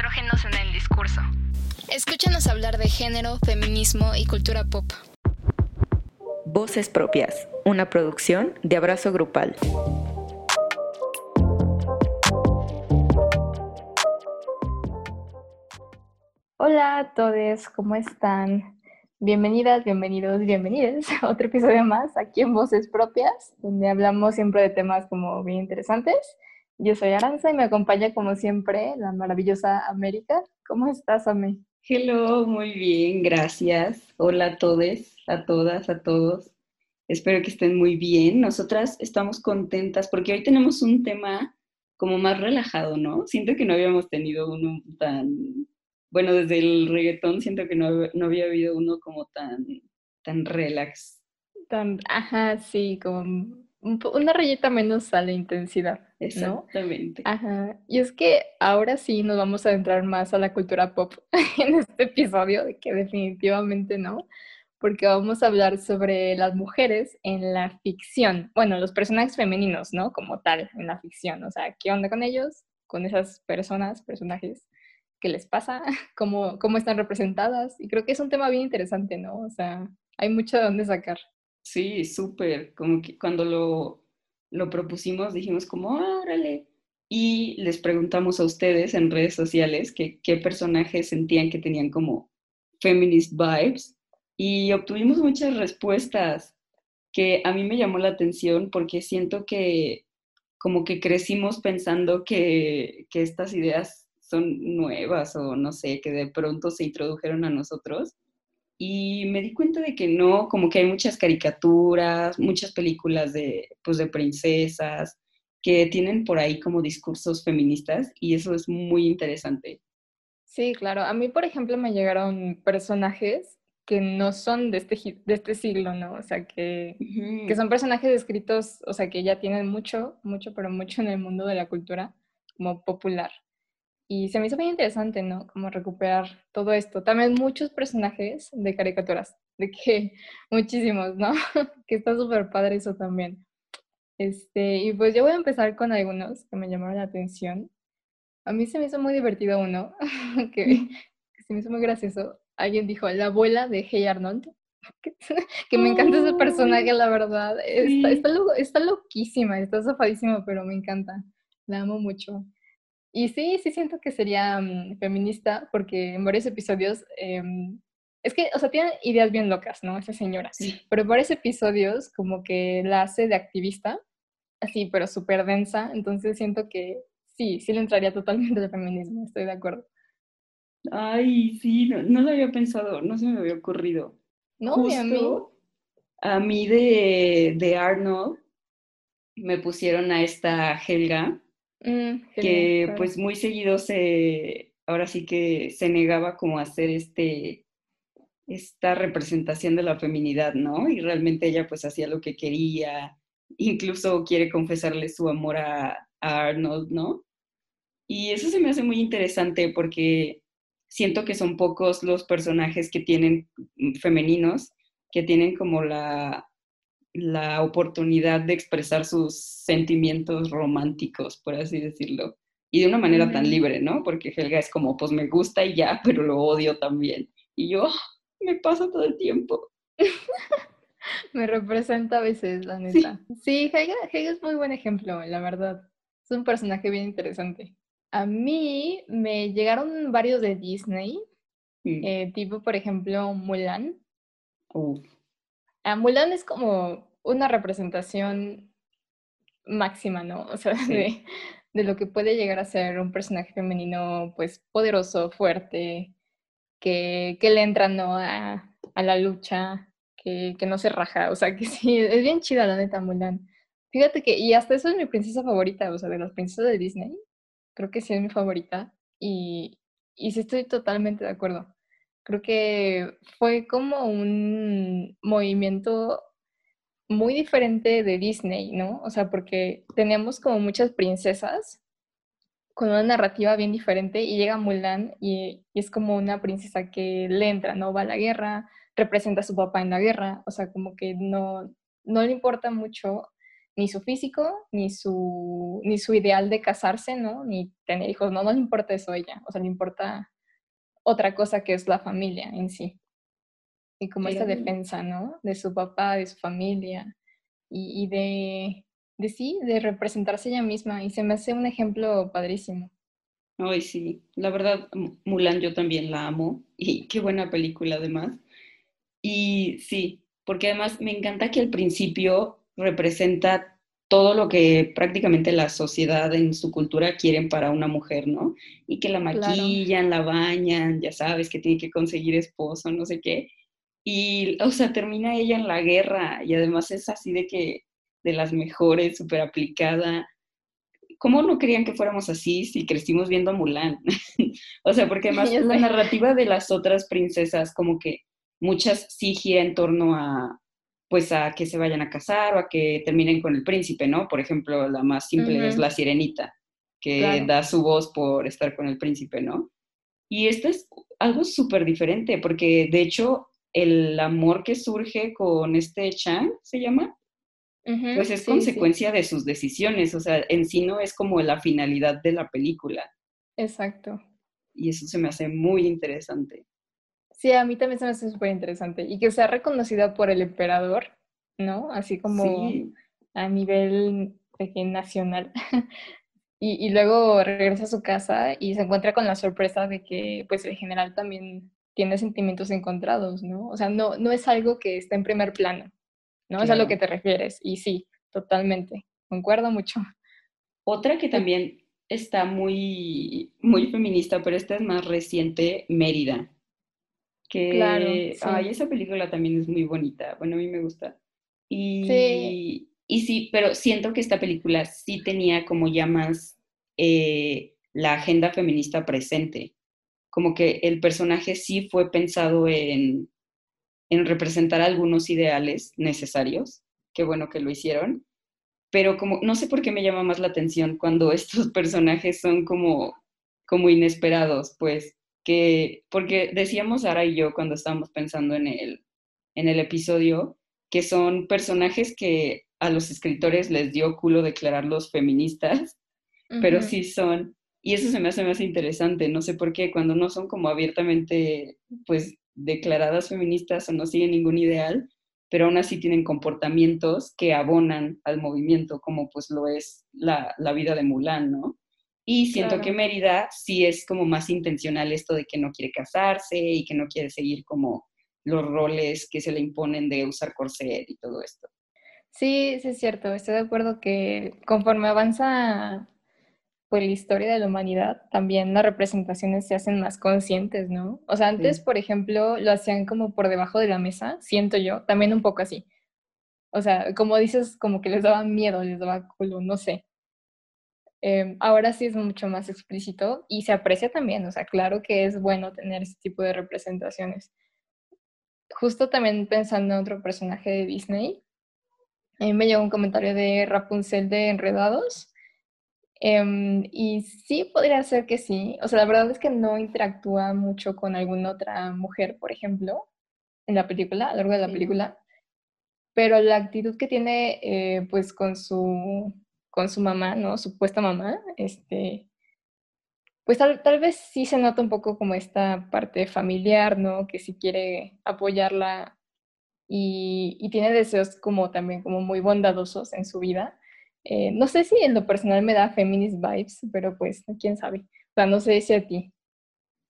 estrógenos en el discurso. Escúchanos hablar de género, feminismo y cultura pop. Voces Propias, una producción de Abrazo Grupal. Hola a todos, ¿cómo están? Bienvenidas, bienvenidos, bienvenidas a otro episodio más aquí en Voces Propias, donde hablamos siempre de temas como bien interesantes. Yo soy Aranza y me acompaña como siempre la maravillosa América. ¿Cómo estás, Ame? Hello, muy bien, gracias. Hola a todos, a todas, a todos. Espero que estén muy bien. Nosotras estamos contentas porque hoy tenemos un tema como más relajado, ¿no? Siento que no habíamos tenido uno tan, bueno, desde el reggaetón siento que no, no había habido uno como tan, tan relax. Tan, ajá, sí, como una rayita menos a la intensidad. Exactamente. Ajá. Y es que ahora sí nos vamos a adentrar más a la cultura pop en este episodio, de que definitivamente no, porque vamos a hablar sobre las mujeres en la ficción. Bueno, los personajes femeninos, ¿no? Como tal, en la ficción. O sea, ¿qué onda con ellos? Con esas personas, personajes. ¿Qué les pasa? ¿Cómo, cómo están representadas? Y creo que es un tema bien interesante, ¿no? O sea, hay mucho de dónde sacar. Sí, súper. Como que cuando lo, lo propusimos dijimos como, órale. Y les preguntamos a ustedes en redes sociales que, qué personajes sentían que tenían como feminist vibes. Y obtuvimos muchas respuestas que a mí me llamó la atención porque siento que como que crecimos pensando que, que estas ideas son nuevas o no sé, que de pronto se introdujeron a nosotros y me di cuenta de que no, como que hay muchas caricaturas, muchas películas de, pues, de princesas que tienen por ahí como discursos feministas y eso es muy interesante. Sí, claro. A mí, por ejemplo, me llegaron personajes que no son de este, de este siglo, ¿no? O sea, que, que son personajes escritos, o sea, que ya tienen mucho, mucho, pero mucho en el mundo de la cultura como popular. Y se me hizo bien interesante, ¿no? Como recuperar todo esto. También muchos personajes de caricaturas, de que muchísimos, ¿no? que está súper padre eso también. Este, y pues yo voy a empezar con algunos que me llamaron la atención. A mí se me hizo muy divertido uno, que, se me hizo muy gracioso. Alguien dijo, la abuela de Hey Arnold, que, me encanta ese personaje, la verdad. Está, está, está loquísima, está zafadísima, pero me encanta. La amo mucho. Y sí, sí siento que sería mm, feminista porque en varios episodios, em, es que, o sea, tiene ideas bien locas, ¿no? Esa señora. Sí. Pero en varios episodios como que la hace de activista, así, pero súper densa. Entonces siento que sí, sí le entraría totalmente al feminismo, estoy de acuerdo. Ay, sí, no, lo había pensado, no se me había ocurrido. No, a mí. A mí de, de Arnold me pusieron a esta Helga Mm, que pues muy seguido se, ahora sí que se negaba como a hacer este, esta representación de la feminidad, ¿no? Y realmente ella pues hacía lo que quería, incluso quiere confesarle su amor a, a Arnold, ¿no? Y eso se me hace muy interesante porque siento que son pocos los personajes que tienen mm, femeninos que tienen como la, la oportunidad de expresar sus sentimientos románticos, por así decirlo. Y de una manera tan libre, ¿no? Porque Helga es como, pues me gusta y ya, pero lo odio también. Y yo, me pasa todo el tiempo. me representa a veces, la neta. Sí, Helga, es muy buen ejemplo, la verdad. Es un personaje bien interesante. A mí me llegaron varios de Disney, mm. eh, tipo, por ejemplo, Mulan. Uf. Mulan es como una representación máxima, ¿no? O sea, de, lo que puede llegar a ser un personaje femenino, pues, poderoso, fuerte, que, le entra, ¿no? A, la lucha, que, no se raja. O sea, que sí, es bien chida la neta Mulan. Fíjate que, y hasta eso es mi princesa favorita, o sea, de las princesas de Disney, creo que sí es mi favorita. Y, y sí estoy totalmente de acuerdo. Creo que fue como un movimiento muy diferente de Disney, ¿no? O sea, porque tenemos como muchas princesas con una narrativa bien diferente y llega Mulan y, es como una princesa que le entra, ¿no? Va a la guerra, representa a su papá en la guerra, o sea, como que no, no le importa mucho ni su físico, ni su, ni su ideal de casarse, ¿no? Ni tener hijos, no, no le importa eso a ella, o sea, le importa otra cosa que es la familia en sí. Y como esta defensa, ¿no? De su papá, de su familia y, y de, de sí, de representarse ella misma. Y se me hace un ejemplo padrísimo. Ay, sí, la verdad, Mulan yo también la amo y qué buena película además. Y sí, porque además me encanta que al principio representa todo lo que prácticamente la sociedad en su cultura quieren para una mujer, ¿no? Y que la maquillan, la bañan, ya sabes que tiene que conseguir esposo, no sé qué. Y, o sea, termina ella en la guerra y además es así de que de las mejores, súper aplicada. ¿Cómo no querían que fuéramos así si crecimos viendo a Mulan? o sea, porque además la narrativa de las otras princesas, como que muchas sí gira en torno a, pues a que se vayan a casar o a que terminen con el príncipe, ¿no? Por ejemplo, la más simple es la sirenita, que da su voz por estar con el príncipe, ¿no? Y esto es algo súper diferente, porque de hecho el amor que surge con este Chang, ¿se llama? pues es consecuencia de sus decisiones, o sea, en sí no es como la finalidad de la película. Exacto. Y eso se me hace muy interesante. Sí, a mí también se me hace súper interesante. Y que sea reconocida por el emperador, ¿no? Así como a nivel nacional. y, y, luego regresa a su casa y se encuentra con la sorpresa de que pues el general también tiene sentimientos encontrados, ¿no? O sea, no, no es algo que está en primer plano, ¿no? Es a lo que te refieres. Y sí, totalmente. Concuerdo mucho. Otra que también está muy, muy feminista, pero esta es más reciente, Mérida. Que, claro, ay, esa película también es muy bonita. Bueno, a mí me gusta. Y sí, y sí pero siento que esta película sí tenía como ya más eh, la agenda feminista presente. Como que el personaje sí fue pensado en, en representar algunos ideales necesarios. Qué bueno que lo hicieron. Pero como, no sé por qué me llama más la atención cuando estos personajes son como, como inesperados, pues que, porque decíamos Sara y yo cuando estábamos pensando en el, en el episodio, que son personajes que a los escritores les dio culo declararlos feministas, pero sí son, y eso se me hace más interesante, no sé por qué, cuando no son como abiertamente, pues, declaradas feministas o no siguen ningún ideal, pero aún así tienen comportamientos que abonan al movimiento, como pues lo es la, la vida de Mulan, ¿no? Y siento que Mérida sí es como más intencional esto de que no quiere casarse y que no quiere seguir como los roles que se le imponen de usar corset y todo esto. Sí, sí es cierto. Estoy de acuerdo que conforme avanza pues la historia de la humanidad, también las representaciones se hacen más conscientes, ¿no? O sea, antes, por ejemplo, lo hacían como por debajo de la mesa, siento yo, también un poco así. O sea, como dices, como que les daba miedo, les daba culo, no sé. Em, ahora sí es mucho más explícito y se aprecia también, o sea, claro que es bueno tener ese tipo de representaciones. Justo también pensando en otro personaje de Disney, a mí me llegó un comentario de Rapunzel de Enredados. Em, y sí, podría ser que sí. O sea, la verdad es que no interactúa mucho con alguna otra mujer, por ejemplo, en la película, a lo largo de la película. Pero la actitud que tiene, eh, pues, con su con su mamá, ¿no? Supuesta mamá, este, pues tal, vez sí se nota un poco como esta parte familiar, ¿no? Que sí quiere apoyarla y, tiene deseos como también como muy bondadosos en su vida. Eh, no sé si en lo personal me da feminist vibes, pero pues quién sabe. O sea, no sé si a ti.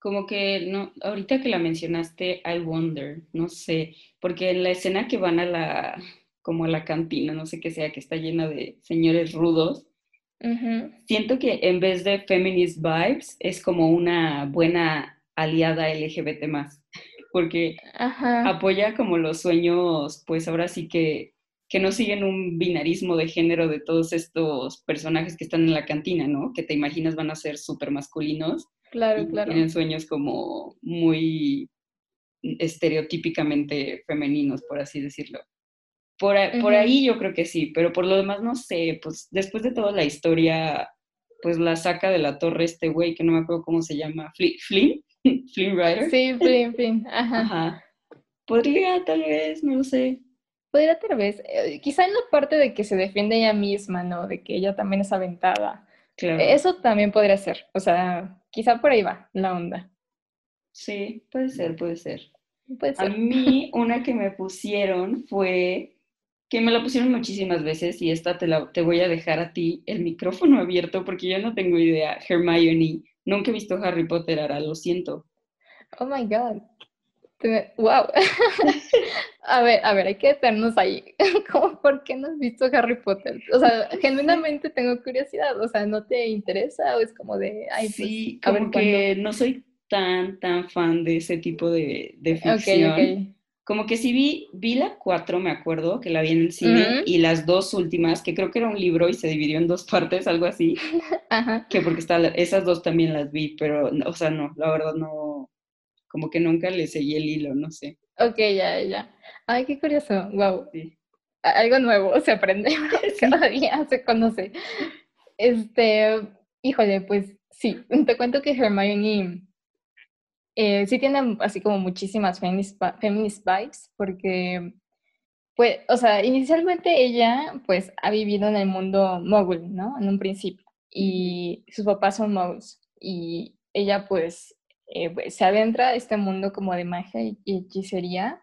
Como que no, ahorita que la mencionaste, I wonder, no sé, porque en la escena que van a la, como la cantina, no sé qué sea, que está llena de señores rudos. Siento que en vez de feminist vibes es como una buena aliada LGBT más, porque apoya como los sueños, pues ahora sí que, que no siguen un binarismo de género de todos estos personajes que están en la cantina, ¿no? Que te imaginas van a ser súper masculinos. Claro, claro. Tienen sueños como muy estereotípicamente femeninos, por así decirlo. Por, ahí yo creo que sí, pero por lo demás no sé, pues después de toda la historia, pues la saca de la torre este güey que no me acuerdo cómo se llama, Flynn, Flynn, Rider. Sí, Flynn, Flynn, ajá. Podría, tal vez, no lo sé. podría tal vez, eh, quizá en la parte de que se defiende ella misma, ¿no? De que ella también es aventada. Claro. Eso también podría ser, o sea, quizá por ahí va la onda. Sí, puede ser, puede ser. Puede ser. A mí una que me pusieron fue que me la pusieron muchísimas veces y esta te, la, te voy a dejar a ti el micrófono abierto porque yo no tengo idea. Hermione, nunca he visto Harry Potter, ahora lo siento. Oh my God. Wow. a ver, a ver, hay que detenernos ahí. ¿Cómo, ¿Por qué no has visto Harry Potter? O sea, genuinamente tengo curiosidad. O sea, ¿no te interesa o es como de, ay, pues, sí, como que no soy tan, tan fan de ese tipo de, de ficción. Okay, okay como que sí vi, vi la cuatro, me acuerdo, que la vi en el cine, y las dos últimas, que creo que era un libro y se dividió en dos partes, algo así, Ajá. que porque está, esas dos también las vi, pero, o sea, no, la verdad no, como que nunca le seguí el hilo, no sé. Ok, ya, ya. Ay, qué curioso, wow. Algo nuevo se aprende, cada día se conoce. Este, híjole, pues sí, te cuento que Hermione eh, sí tiene así como muchísimas feminist, feminist vibes, porque, pues, o sea, inicialmente ella, pues, ha vivido en el mundo mogul, ¿no? En un principio, y sus papás son moguls, y ella, pues, eh, pues, se adentra a este mundo como de magia y, hechicería,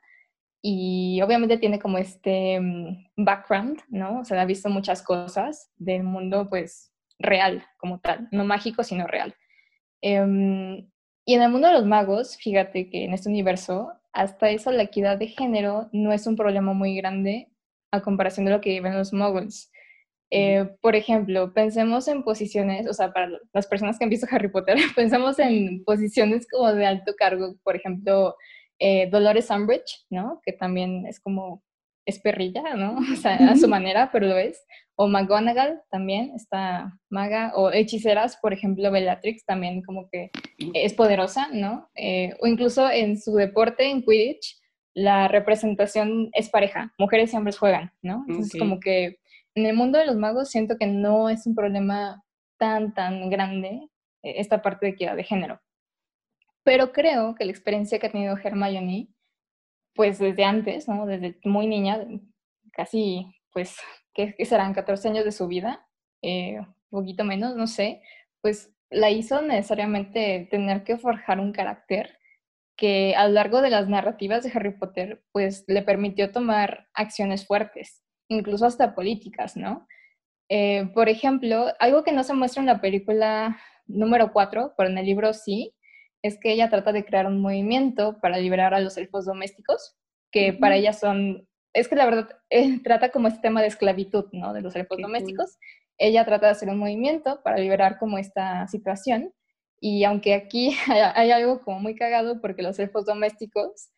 y obviamente tiene como este mm, background, ¿no? O sea, ha visto muchas cosas del mundo, pues, real como tal, no mágico, sino real. Em, y en el mundo de los magos, fíjate que en este universo, hasta eso la equidad de género no es un problema muy grande a comparación de lo que viven los muggles. Eh, por ejemplo, pensemos en posiciones, o sea, para las personas que han visto Harry Potter, pensemos en posiciones como de alto cargo, por ejemplo, eh, Dolores Umbridge, ¿no? Que también es como es perrilla, ¿no? O sea, a su manera, pero lo es. O McGonagall también, está maga. O hechiceras, por ejemplo, Bellatrix también como que es poderosa, ¿no? Eh, o incluso en su deporte, en Quidditch, la representación es pareja. Mujeres y hombres juegan, ¿no? Entonces como que en el mundo de los magos siento que no es un problema tan, tan grande eh, esta parte de equidad de género. Pero creo que la experiencia que ha tenido Hermione pues desde antes, ¿no? Desde muy niña, casi, pues, ¿qué, serán? 14 años de su vida, eh, un poquito menos, no sé, pues la hizo necesariamente tener que forjar un carácter que a lo largo de las narrativas de Harry Potter, pues le permitió tomar acciones fuertes, incluso hasta políticas, ¿no? Eh, por ejemplo, algo que no se muestra en la película número 4, pero en el libro sí, es que ella trata de crear un movimiento para liberar a los elfos domésticos, que para ella son, es que la verdad eh, trata como este tema de esclavitud, ¿no? De los elfos domésticos. Ella trata de hacer un movimiento para liberar como esta situación. Y aunque aquí hay, algo como muy cagado porque los elfos domésticos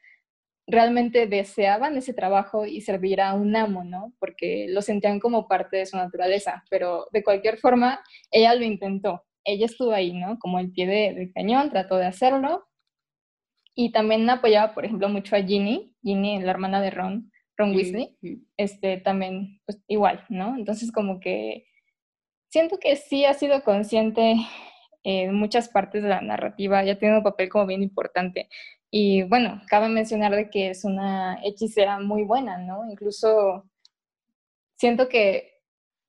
realmente deseaban ese trabajo y servir a un amo, ¿no? Porque lo sentían como parte de su naturaleza, pero de cualquier forma, ella lo intentó ella estuvo ahí, ¿no? Como el pie de, cañón, trató de hacerlo. Y también apoyaba, por ejemplo, mucho a Ginny, Ginny, la hermana de Ron, Ron Weasley, este, también, pues igual, ¿no? Entonces, como que siento que sí ha sido consciente en muchas partes de la narrativa, ya tiene un papel como bien importante. Y bueno, cabe mencionar de que es una hechicera muy buena, ¿no? Incluso siento que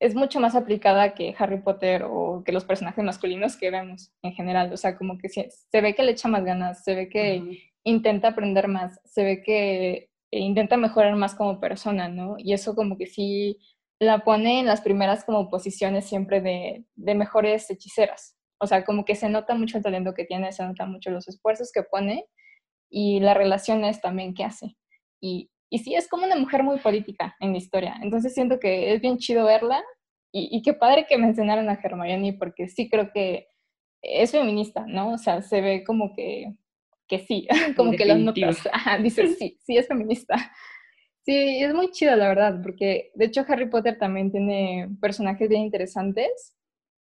es mucho más aplicada que Harry Potter o que los personajes masculinos que vemos en general. O sea, como que se, ve que le echa más ganas, se ve que intenta aprender más, se ve que intenta mejorar más como persona, ¿no? Y eso como que sí la pone en las primeras como posiciones siempre de, de mejores hechiceras. O sea, como que se nota mucho el talento que tiene, se nota mucho los esfuerzos que pone y las relaciones también que hace. Y, y sí, es como una mujer muy política en la historia. Entonces siento que es bien chido verla y, qué padre que mencionaran a Hermione porque sí creo que es feminista, ¿no? O sea, se ve como que, que sí, como que lo notas. Ajá, dice, sí, sí es feminista. Sí, es muy chido, la verdad, porque de hecho Harry Potter también tiene personajes bien interesantes.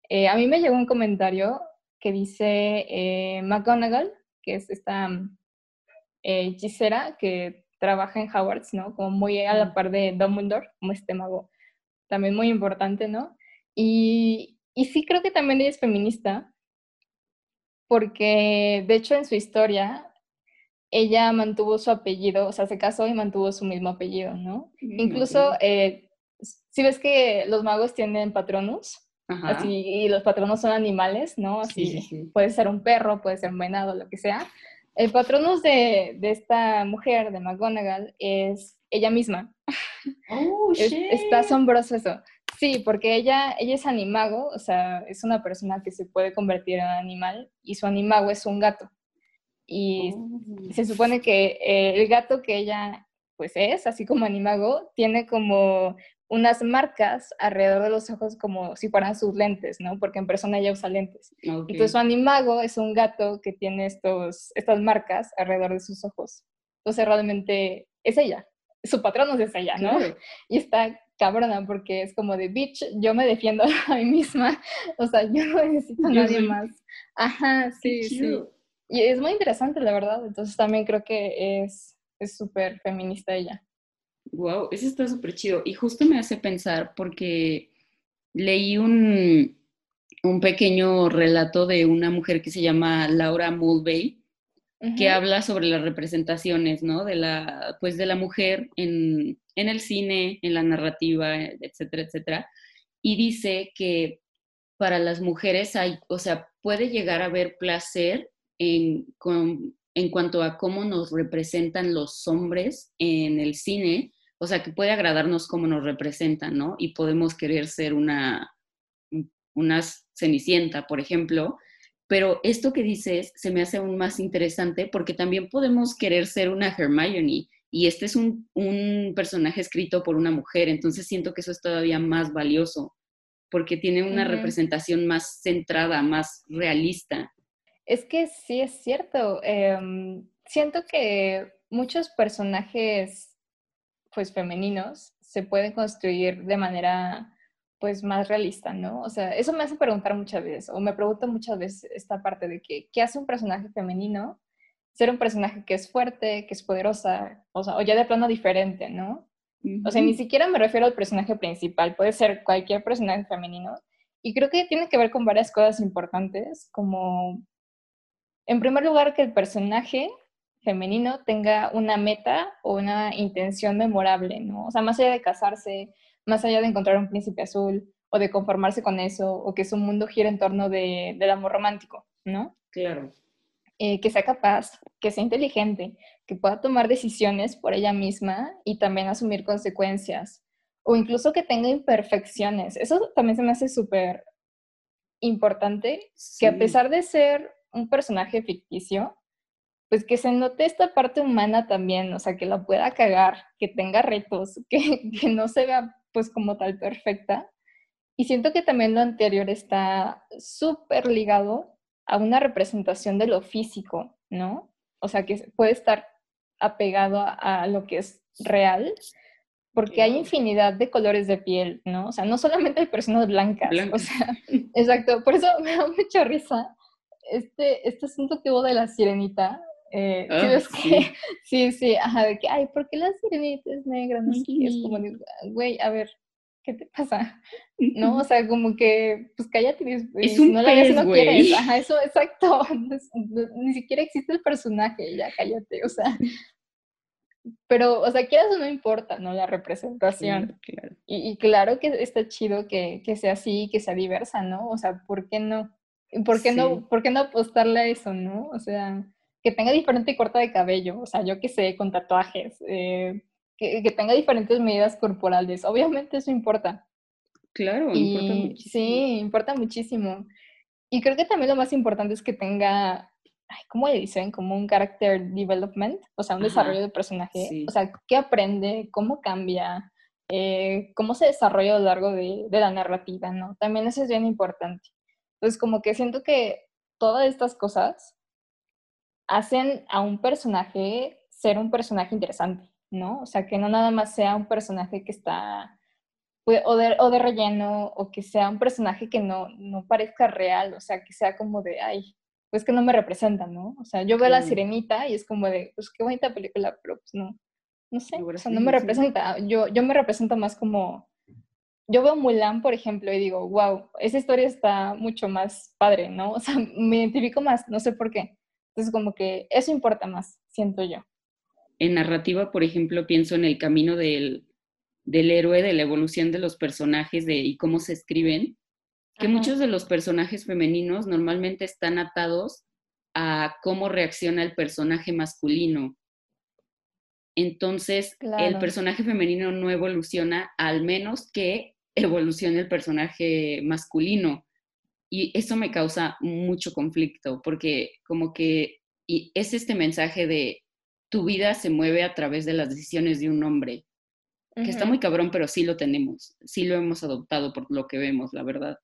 Eh, a mí me llegó un comentario que dice eh, McGonagall, que es esta eh, hechicera que trabaja en Hogwarts, ¿no? Como muy a la par de Dumbledore, como este mago también muy importante, ¿no? Y, y sí creo que también ella es feminista, porque de hecho en su historia ella mantuvo su apellido, o sea, se casó y mantuvo su mismo apellido, ¿no? Mm, Incluso, eh, si ves que los magos tienen patronus, así, y los patronos son animales, ¿no? Así, puede ser un perro, puede ser un venado, lo que sea. El patronus de, de esta mujer, de McGonagall, es ella misma. Oh, está asombroso eso. Sí, porque ella, ella es animago, o sea, es una persona que se puede convertir en animal y su animago es un gato. Y oh. se supone que eh, el gato que ella pues es, así como animago, tiene como unas marcas alrededor de los ojos como si fueran sus lentes, ¿no? Porque en persona ella usa lentes. Entonces su animago es un gato que tiene estos, estas marcas alrededor de sus ojos. Entonces realmente es ella, su patrón es ella, ¿no? Y está cabrona porque es como de, bitch, yo me defiendo a mí misma, o sea, yo no necesito a nadie más. Ajá, sí, sí. Y es muy interesante, la verdad. Entonces también creo que es súper feminista ella. Wow, eso está súper chido. Y justo me hace pensar porque leí un, un pequeño relato de una mujer que se llama Laura Mulvey, que habla sobre las representaciones, ¿no? De la, pues de la mujer en, en el cine, en la narrativa, etcétera, etcétera. Y dice que para las mujeres hay, o sea, puede llegar a haber placer en, en cuanto a cómo nos representan los hombres en el cine, o sea, que puede agradarnos cómo nos representan, ¿no? Y podemos querer ser una, una cenicienta, por ejemplo, pero esto que dices se me hace aún más interesante porque también podemos querer ser una Hermione y este es un, un personaje escrito por una mujer, entonces siento que eso es todavía más valioso porque tiene una representación más centrada, más realista. Es que sí es cierto. Em, siento que muchos personajes, pues femeninos, se pueden construir de manera, pues más realista, ¿no? O sea, eso me hace preguntar muchas veces, o me pregunto muchas veces esta parte de que, ¿qué hace un personaje femenino? Ser un personaje que es fuerte, que es poderosa, o sea, o ya de plano diferente, ¿no? O sea, ni siquiera me refiero al personaje principal, puede ser cualquier personaje femenino. Y creo que tiene que ver con varias cosas importantes, como en primer lugar, que el personaje femenino tenga una meta o una intención memorable, ¿no? O sea, más allá de casarse, más allá de encontrar un príncipe azul o de conformarse con eso, o que su mundo gire en torno de, del amor romántico, ¿no? Claro. Eh, que sea capaz, que sea inteligente, que pueda tomar decisiones por ella misma y también asumir consecuencias, o incluso que tenga imperfecciones. Eso también se me hace súper importante, que a pesar de ser un personaje ficticio, pues que se note esta parte humana también, o sea, que la pueda cagar, que tenga retos, que, que no se vea pues como tal perfecta. Y siento que también lo anterior está súper ligado a una representación de lo físico, ¿no? O sea, que puede estar apegado a, lo que es real, porque hay infinidad de colores de piel, ¿no? O sea, no solamente hay personas blancas, o sea, exacto, por eso me da mucha risa este, este asunto que hubo de la sirenita, eh, ah, sí. sí, sí, ajá, de que, ay, ¿por qué la sirenita es negra? No es como, güey, a ver, ¿qué te pasa? ¿No? O sea, como que, pues cállate, es un no la pez, no quieres. Ajá, eso, exacto. ni siquiera existe el personaje, ya cállate, o sea. Pero, o sea, quieras o no importa, ¿no? La representación. claro. Y, y, claro que está chido que, que sea así, que sea diversa, ¿no? O sea, ¿por qué no? ¿Por qué, no, ¿Por qué no apostarle a eso, no? O sea, que tenga diferente corte de cabello, o sea, yo que sé, con tatuajes, eh, que, que, tenga diferentes medidas corporales. Obviamente eso importa. Claro, importa muchísimo. Sí, importa muchísimo. Y creo que también lo más importante es que tenga, ay, ¿cómo le dicen? Como un character development, o sea, un desarrollo de personaje. O sea, qué aprende, cómo cambia, eh, cómo se desarrolla a lo largo de, de la narrativa, ¿no? También eso es bien importante. Entonces, como que siento que todas estas cosas hacen a un personaje ser un personaje interesante, ¿no? O sea, que no nada más sea un personaje que está o de, o de relleno o que sea un personaje que no, no parezca real, o sea, que sea como de, ay, pues que no me representa, ¿no? O sea, yo veo La Sirenita y es como de, pues qué bonita película, pero pues no, no sé, o sea, no me representa. Yo, yo me represento más como yo veo Mulan, por ejemplo, y digo, wow, esa historia está mucho más padre, ¿no? O sea, me identifico más, no sé por qué. Entonces, como que eso importa más, siento yo. En narrativa, por ejemplo, pienso en el camino del, del héroe, de la evolución de los personajes de, y cómo se escriben, que muchos de los personajes femeninos normalmente están atados a cómo reacciona el personaje masculino. Entonces, el personaje femenino no evoluciona al menos que evolucione el personaje masculino. Y eso me causa mucho conflicto, porque como que y es este mensaje de tu vida se mueve a través de las decisiones de un hombre que está muy cabrón, pero sí lo tenemos, sí lo hemos adoptado por lo que vemos, la verdad.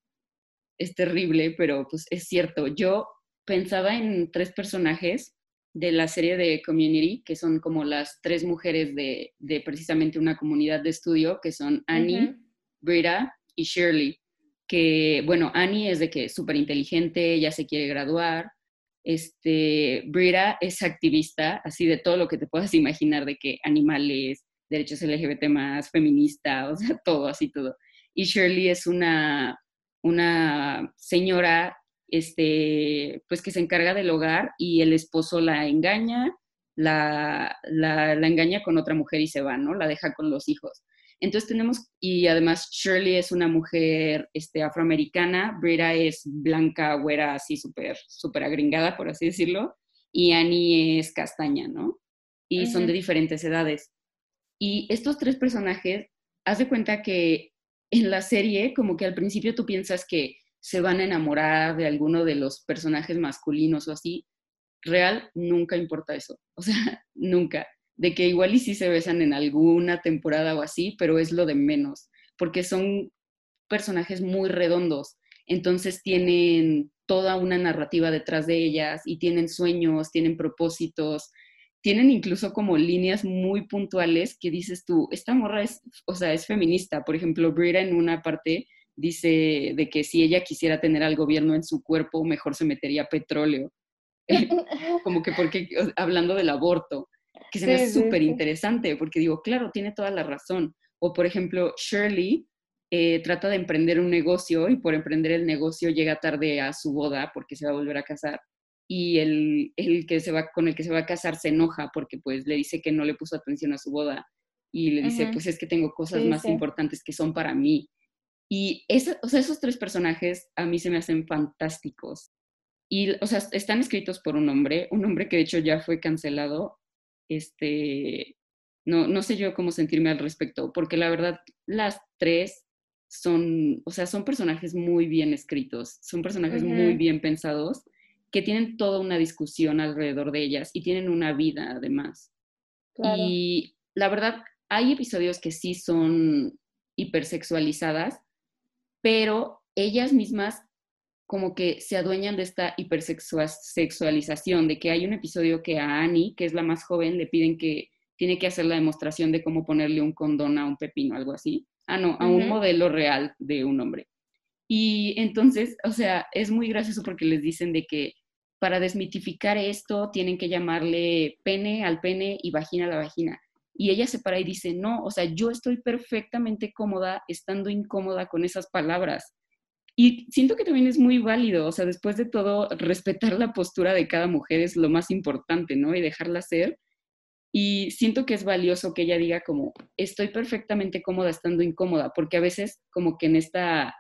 Es terrible, pero pues es cierto. Yo pensaba en tres personajes de la serie de Community, que son como las tres mujeres de, de precisamente una comunidad de estudio, que son Annie, Brita y Shirley. Bueno, Annie es de que es súper inteligente, ya se quiere graduar. Este, Brita es activista, así de todo lo que te puedas imaginar, de que animales, derechos LGBT más, feminista, o sea, todo, así todo. Y Shirley es una, una señora, este, pues que se encarga del hogar y el esposo la engaña, la, la, la, engaña con otra mujer y se va, ¿no? La deja con los hijos. Entonces tenemos, y además Shirley es una mujer este, afroamericana, Brita es blanca, güera, así súper, súper agringada, por así decirlo, y Annie es castaña, ¿no? Y son de diferentes edades. Y estos tres personajes, haz de cuenta que en la serie, como que al principio tú piensas que se van a enamorar de alguno de los personajes masculinos o así. Real, nunca importa eso. O sea, nunca. De que igual y sí se besan en alguna temporada o así, pero es lo de menos, porque son personajes muy redondos. Entonces tienen toda una narrativa detrás de ellas y tienen sueños, tienen propósitos, tienen incluso como líneas muy puntuales que dices tú, esta morra es, o sea, es feminista. Por ejemplo, Brita en una parte dice de que si ella quisiera tener al gobierno en su cuerpo, mejor se metería petróleo. como que porque, hablando del aborto, que se me hace súper interesante, porque digo, claro, tiene toda la razón. O por ejemplo, Shirley eh, trata de emprender un negocio y por emprender el negocio llega tarde a su boda porque se va a volver a casar y el, el, que se va, con el que se va a casar se enoja porque pues le dice que no le puso atención a su boda y le dice, pues es que tengo cosas más importantes que son para mí. Y o sea, esos tres personajes a mí se me hacen fantásticos. Y, o sea, están escritos por un hombre, un hombre que de hecho ya fue cancelado. Este, no, no sé yo cómo sentirme al respecto, porque la verdad, las tres son, o sea, son personajes muy bien escritos, son personajes muy bien pensados que tienen toda una discusión alrededor de ellas y tienen una vida además. Y la verdad, hay episodios que sí son hipersexualizadas, pero ellas mismas como que se adueñan de esta hipersexualización, de que hay un episodio que a Annie, que es la más joven, le piden que tiene que hacer la demostración de cómo ponerle un condón a un pepino, algo así. Ah, no, a un modelo real de un hombre. Y entonces, o sea, es muy gracioso porque les dicen de que para desmitificar esto tienen que llamarle pene al pene y vagina a la vagina. Y ella se para y dice, no, o sea, yo estoy perfectamente cómoda estando incómoda con esas palabras. Y siento que también es muy válido, o sea, después de todo, respetar la postura de cada mujer es lo más importante, ¿no? Y dejarla ser. Y siento que es valioso que ella diga como, estoy perfectamente cómoda estando incómoda, porque a veces como que en esta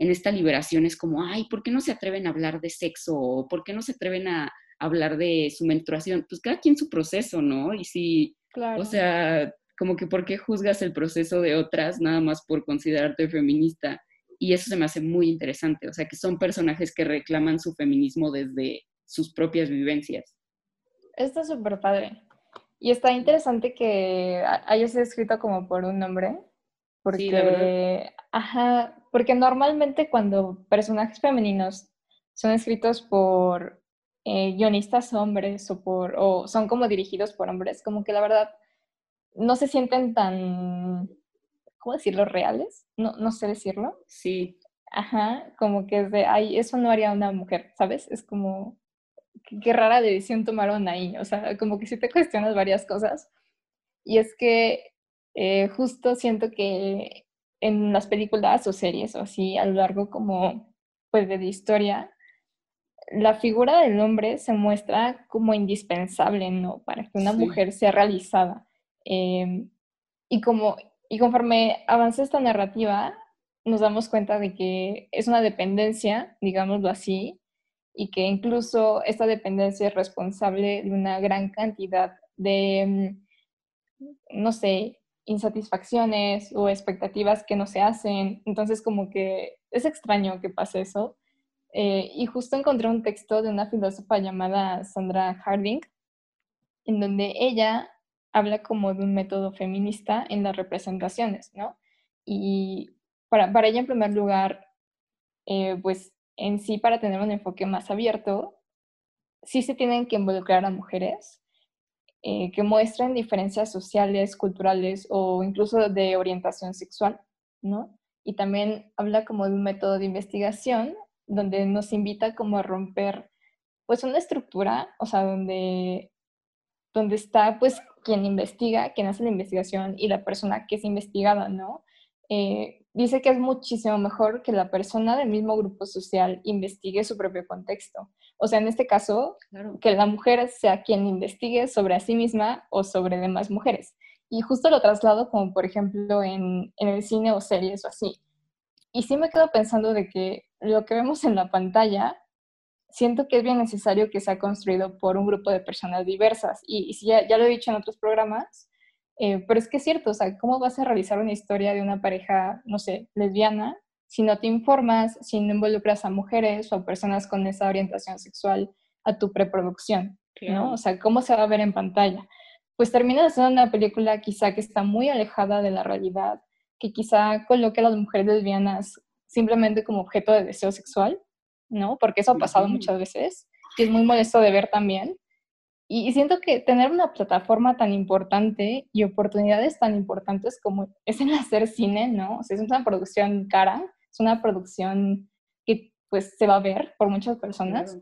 en esta liberación es como, ay, ¿por qué no se atreven a hablar de sexo? ¿O por qué no se atreven a hablar de su menstruación? Pues cada quien su proceso, ¿no? Y si, o sea, como que ¿por qué juzgas el proceso de otras nada más por considerarte feminista? Y eso se me hace muy interesante, o sea, que son personajes que reclaman su feminismo desde sus propias vivencias. Está súper padre. Y está interesante que haya sido escrito como por un nombre, porque, ajá, porque normalmente cuando personajes femeninos son escritos por eh, guionistas hombres o, por, o son como dirigidos por hombres, como que la verdad no se sienten tan, ¿cómo decirlo? Reales, no, no sé decirlo. Sí. Ajá, como que es de, ay, eso no haría una mujer, ¿sabes? Es como, qué, rara decisión tomaron ahí, o sea, como que sí te cuestionas varias cosas. Y es que eh, justo siento que en las películas o series o así a lo largo como pues de la historia, la figura del hombre se muestra como indispensable, ¿no? Para que una mujer sea realizada. Em, y, como, y conforme avanza esta narrativa, nos damos cuenta de que es una dependencia, digámoslo así, y que incluso esta dependencia es responsable de una gran cantidad de, mm, no sé, insatisfacciones o expectativas que no se hacen. Entonces, como que es extraño que pase eso. Eh, y justo encontré un texto de una filósofa llamada Sandra Harding, en donde ella habla como de un método feminista en las representaciones, ¿no? Y para, para ella, en primer lugar, eh, pues en sí, para tener un enfoque más abierto, sí se tienen que involucrar a mujeres eh, que muestren diferencias sociales, culturales o incluso de orientación sexual, ¿no? Y también habla como de un método de investigación donde nos invita como a romper pues una estructura, o sea, donde, donde está pues quien investiga, quien hace la investigación y la persona que es investigada, ¿no? Eh, dice que es muchísimo mejor que la persona del mismo grupo social investigue su propio contexto. O sea, en este caso, que la mujer sea quien investigue sobre sí misma o sobre demás mujeres. Y justo lo traslado como, por ejemplo, en, en el cine o series o así. Y sí me quedo pensando de que lo que vemos en la pantalla siento que es bien necesario que sea construido por un grupo de personas diversas. Y, ya, ya, lo he dicho en otros programas, eh, pero es que es cierto, o sea, ¿cómo vas a realizar una historia de una pareja, no sé, lesbiana, si no te informas, si no involucras a mujeres o a personas con esa orientación sexual a tu preproducción, ¿no? O sea, ¿cómo se va a ver en pantalla? Pues terminas haciendo una película quizá que está muy alejada de la realidad, que quizá coloque a las mujeres lesbianas simplemente como objeto de deseo sexual, ¿no? Porque eso ha pasado muchas veces, y es muy molesto de ver también. Y siento que tener una plataforma tan importante y oportunidades tan importantes como es en hacer cine, ¿no? O sea, es una producción cara, es una producción que pues se va a ver por muchas personas.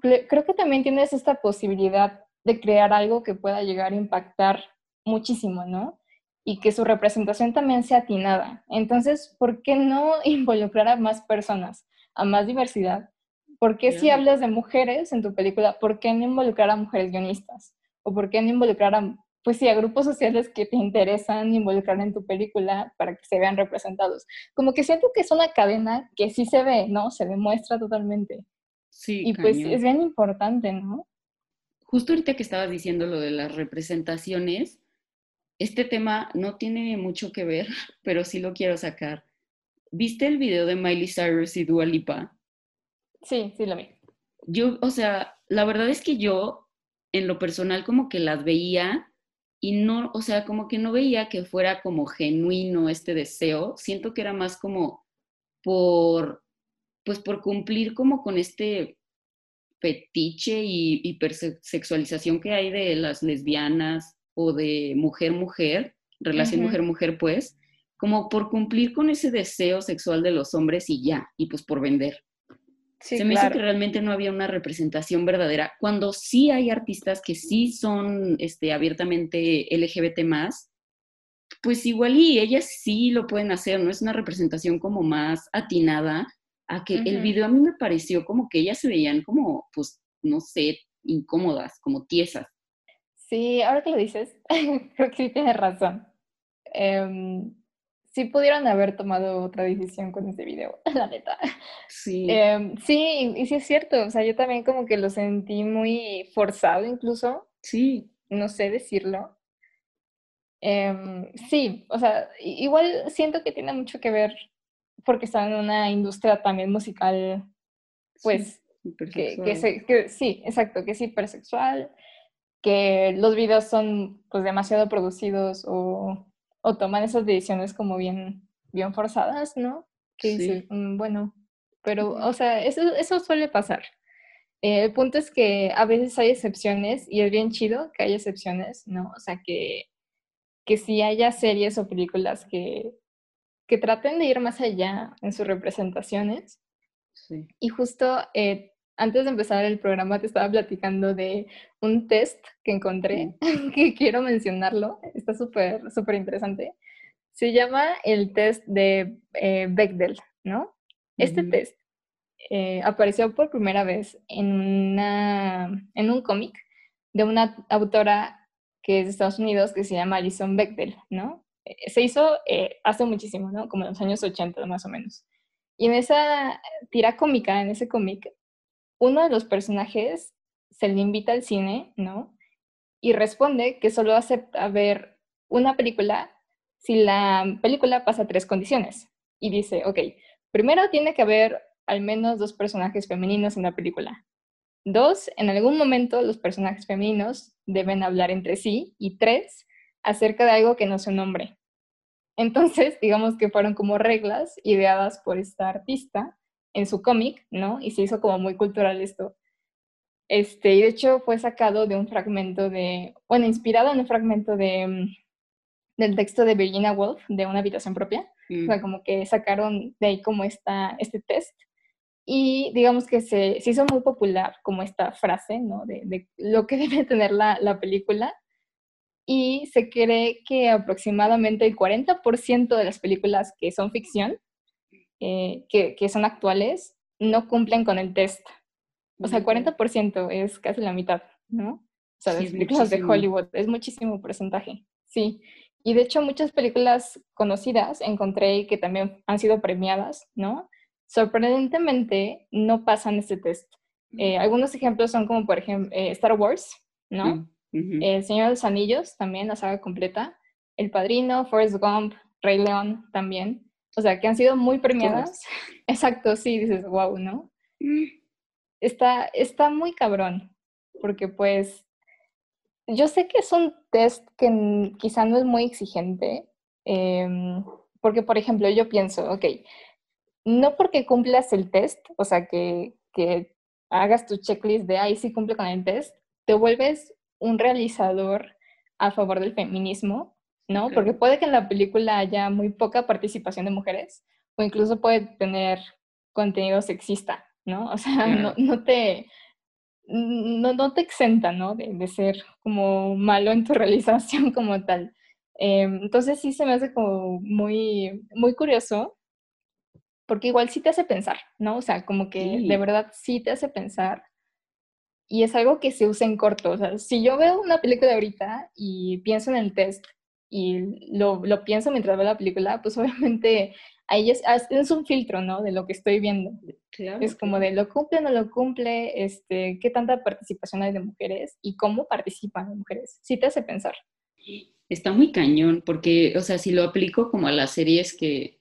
Creo que también tienes esta posibilidad de crear algo que pueda llegar a impactar muchísimo, ¿no? Y que su representación también sea atinada. Entonces, ¿por qué no involucrar a más personas? A más diversidad. ¿Por qué si hablas de mujeres en tu película, por qué no involucrar a mujeres guionistas? ¿O por qué no involucrar a, pues sí, a grupos sociales que te interesan involucrar en tu película para que se vean representados? Como que siento que es una cadena que sí se ve, ¿no? Se demuestra totalmente. Sí. Y pues es bien importante, ¿no? Justo ahorita que estabas diciendo lo de las representaciones, este tema no tiene mucho que ver, pero sí lo quiero sacar. ¿Viste el video de Miley Cyrus y Dua Lipa? Sí, sí lo vi. Yo, o sea, la verdad es que yo, en lo personal, como que las veía y no, o sea, como que no veía que fuera como genuino este deseo. Siento que era más como por, pues por cumplir como con este fetiche y hipersexualización que hay de las lesbianas o de mujer-mujer, relación mujer-mujer, pues como por cumplir con ese deseo sexual de los hombres y ya, y pues por vender. Se me hizo que realmente no había una representación verdadera, cuando sí hay artistas que sí son este, abiertamente LGBT más, pues igual y ellas sí lo pueden hacer, ¿no? Es una representación como más atinada a que el video a mí me pareció como que ellas se veían como, pues, no sé, incómodas, como tiesas. Sí, ahora que lo dices, creo que sí tienes razón. Em, sí pudieron haber tomado otra decisión con este video, la neta. Sí. Em, sí, y sí es cierto, o sea, yo también como que lo sentí muy forzado incluso. Sí. No sé decirlo. Em, sí, o sea, igual siento que tiene mucho que ver porque está en una industria también musical, pues, que, que, que, sí, exacto, que es hipersexual, que los videos son pues demasiado producidos o o toman esas decisiones como bien, bien forzadas, ¿no? Que sí. Mm, bueno, pero, o sea, eso, eso suele pasar. Eh, el punto es que a veces hay excepciones y es bien chido que haya excepciones, ¿no? O sea, que, que sí haya series o películas que, que traten de ir más allá en sus representaciones. Sí. Y justo eh, antes de empezar el programa te estaba platicando de un test que encontré, que quiero mencionarlo, está súper, súper interesante. Se llama el test de eh, Bechdel, ¿no? Este test eh, apareció por primera vez en, una, en un cómic de una autora que es de Estados Unidos que se llama Alison Bechdel, ¿no? Eh, se hizo eh, hace muchísimo, ¿no? Como en los años 80 más o menos. Y en esa tira cómica, en ese cómic, uno de los personajes se le invita al cine, ¿no? Y responde que solo acepta ver una película si la película pasa tres condiciones. Y dice, ok, primero tiene que haber al menos dos personajes femeninos en la película. Dos, en algún momento los personajes femeninos deben hablar entre sí. Y tres, acerca de algo que no se nombre. Entonces, digamos que fueron como reglas ideadas por esta artista en su cómic, ¿no? Y se hizo como muy cultural esto. Este, y de hecho fue sacado de un fragmento de, bueno, inspirado en un fragmento de, mm, del texto de Virginia Woolf, de Una habitación propia. O sea, mm. como que sacaron de ahí como esta, este test. Y digamos que se, se hizo muy popular como esta frase, ¿no? De, de lo que debe tener la, la película y se cree que aproximadamente el 40% de las películas que son ficción, eh, que, que, son actuales, no cumplen con el test. O sea, el 40% es casi la mitad, ¿no? O sea, las películas de Hollywood es muchísimo porcentaje, sí. Y de hecho muchas películas conocidas encontré que también han sido premiadas, ¿no? Sorprendentemente no pasan este test. Eh, algunos ejemplos son como por ejemplo eh, Star Wars, ¿no? El Señor de los Anillos, también la saga completa. El Padrino, Forrest Gump, Rey León también. O sea, que han sido muy premiadas. Exacto, sí, dices, wow, ¿no? Mm. Está, está muy cabrón, porque pues yo sé que es un test que quizá no es muy exigente, em, porque por ejemplo yo pienso, ok, no porque cumplas el test, o sea, que, que hagas tu checklist de, ahí sí cumple con el test, te vuelves un realizador a favor del feminismo, ¿no? Porque puede que en la película haya muy poca participación de mujeres o incluso puede tener contenido sexista, ¿no? O sea, no, te... No, no, te exenta, ¿no? De, ser como malo en tu realización como tal. Em, entonces sí se me hace como muy, muy curioso, porque igual sí te hace pensar, ¿no? O sea, como que de verdad sí te hace pensar y es algo que se usa en corto. O sea, si yo veo una película ahorita y pienso en el test y lo, lo pienso mientras veo la película, pues obviamente ahí es, es, un filtro, ¿no? De lo que estoy viendo. Claro, es como de lo cumple o no lo cumple, este, qué tanta participación hay de mujeres y cómo participan las mujeres. Sí te hace pensar. Está muy cañón, porque, o sea, si lo aplico como a las series que,